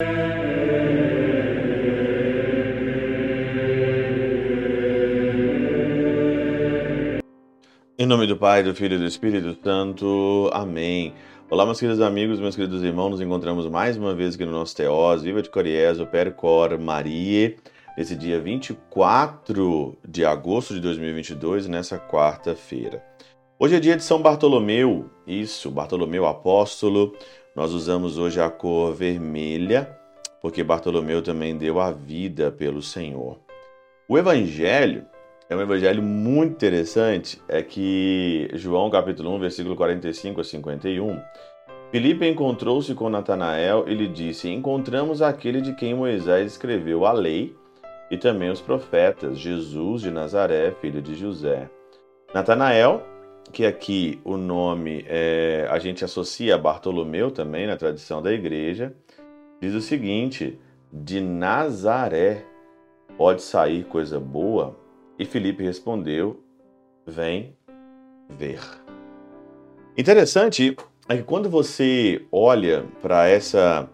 Em nome do Pai, do Filho e do Espírito Santo. Amém. Olá, meus queridos amigos, meus queridos irmãos. Nos encontramos mais uma vez aqui no nosso Teós, Viva de Coriés, o Percor Maria, nesse dia 24 de agosto de 2022, nessa quarta-feira. Hoje é dia de São Bartolomeu, isso, Bartolomeu Apóstolo. Nós usamos hoje a cor vermelha, porque Bartolomeu também deu a vida pelo Senhor. O Evangelho é um evangelho muito interessante, é que João capítulo 1, versículo 45 a 51, Filipe encontrou-se com Natanael e lhe disse: Encontramos aquele de quem Moisés escreveu a lei e também os profetas, Jesus de Nazaré, filho de José. Natanael, que aqui o nome é, a gente associa a Bartolomeu também na tradição da igreja, diz o seguinte: de Nazaré pode sair coisa boa? E Felipe respondeu: Vem ver. Interessante é que quando você olha para essa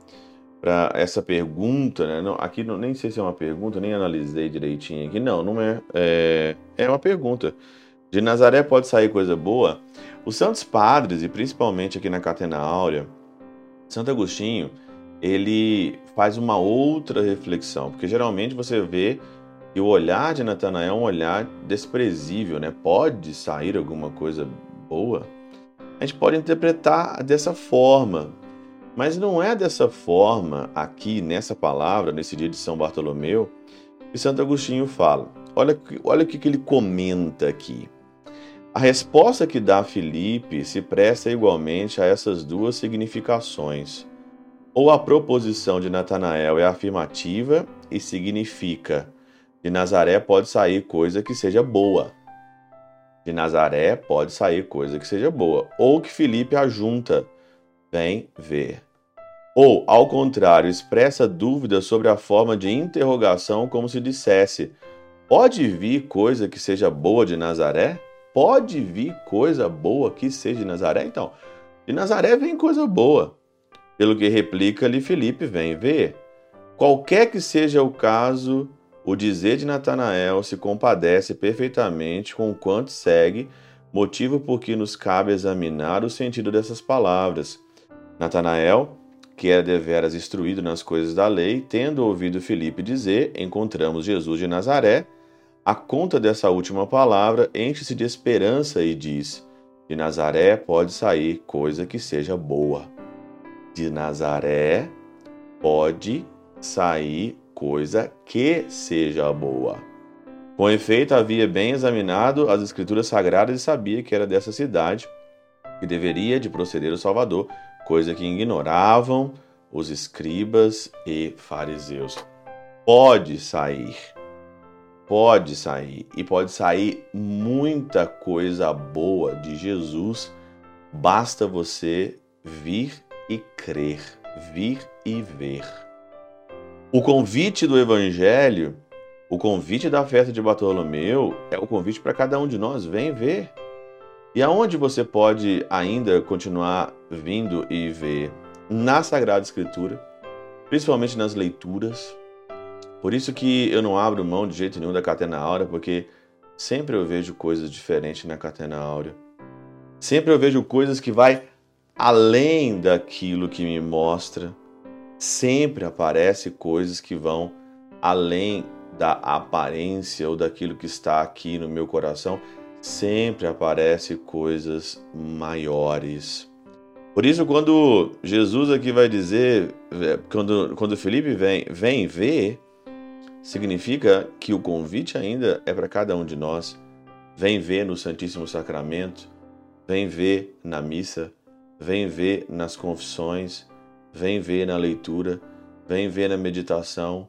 para essa pergunta, né? Não, aqui não, nem sei se é uma pergunta, nem analisei direitinho aqui. Não, não é. É, é uma pergunta. De Nazaré pode sair coisa boa? Os santos padres, e principalmente aqui na Catena Áurea, Santo Agostinho, ele faz uma outra reflexão, porque geralmente você vê e o olhar de Natanael é um olhar desprezível, né? Pode sair alguma coisa boa? A gente pode interpretar dessa forma, mas não é dessa forma aqui nessa palavra, nesse dia de São Bartolomeu, que Santo Agostinho fala. Olha, olha o que ele comenta aqui. A resposta que dá Filipe se presta igualmente a essas duas significações. Ou a proposição de Natanael é afirmativa e significa de Nazaré pode sair coisa que seja boa. De Nazaré pode sair coisa que seja boa. Ou que Felipe ajunta, vem ver. Ou, ao contrário, expressa dúvida sobre a forma de interrogação, como se dissesse: Pode vir coisa que seja boa de Nazaré? Pode vir coisa boa que seja de Nazaré? Então, de Nazaré vem coisa boa. Pelo que replica-lhe Felipe, vem ver. Qualquer que seja o caso, o dizer de Natanael se compadece perfeitamente com o quanto segue, motivo por que nos cabe examinar o sentido dessas palavras. Natanael, que era deveras instruído nas coisas da lei, tendo ouvido Filipe dizer: Encontramos Jesus de Nazaré, a conta dessa última palavra enche-se de esperança e diz: De Nazaré pode sair coisa que seja boa. De Nazaré pode sair coisa que seja boa. Com efeito, havia bem examinado as escrituras sagradas e sabia que era dessa cidade que deveria de proceder o Salvador, coisa que ignoravam os escribas e fariseus. Pode sair, pode sair, e pode sair muita coisa boa de Jesus, basta você vir e crer, vir e ver. O convite do Evangelho, o convite da festa de Bartolomeu, é o convite para cada um de nós. Vem ver. E aonde você pode ainda continuar vindo e ver? Na Sagrada Escritura, principalmente nas leituras. Por isso que eu não abro mão de jeito nenhum da Catena Áurea, porque sempre eu vejo coisas diferentes na Catena Áurea. Sempre eu vejo coisas que vai além daquilo que me mostra sempre aparece coisas que vão além da aparência ou daquilo que está aqui no meu coração, sempre aparece coisas maiores. Por isso, quando Jesus aqui vai dizer, é, quando, quando Felipe vem, vem ver, significa que o convite ainda é para cada um de nós. Vem ver no Santíssimo Sacramento, vem ver na missa, vem ver nas confissões, vem ver na leitura, vem ver na meditação,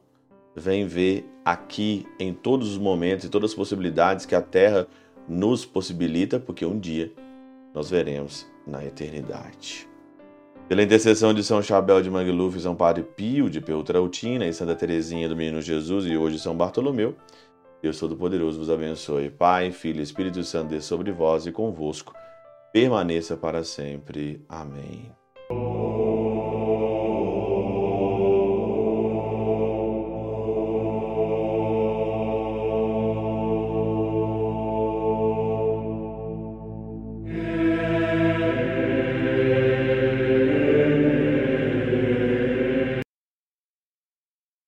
vem ver aqui em todos os momentos e todas as possibilidades que a Terra nos possibilita, porque um dia nós veremos na eternidade. Pela intercessão de São Chabel de Mangluf, São Padre Pio de Peltrautina e Santa Teresinha do Menino Jesus e hoje São Bartolomeu, Deus Todo-Poderoso vos abençoe. Pai, Filho e Espírito Santo, dê sobre vós e convosco. Permaneça para sempre. Amém.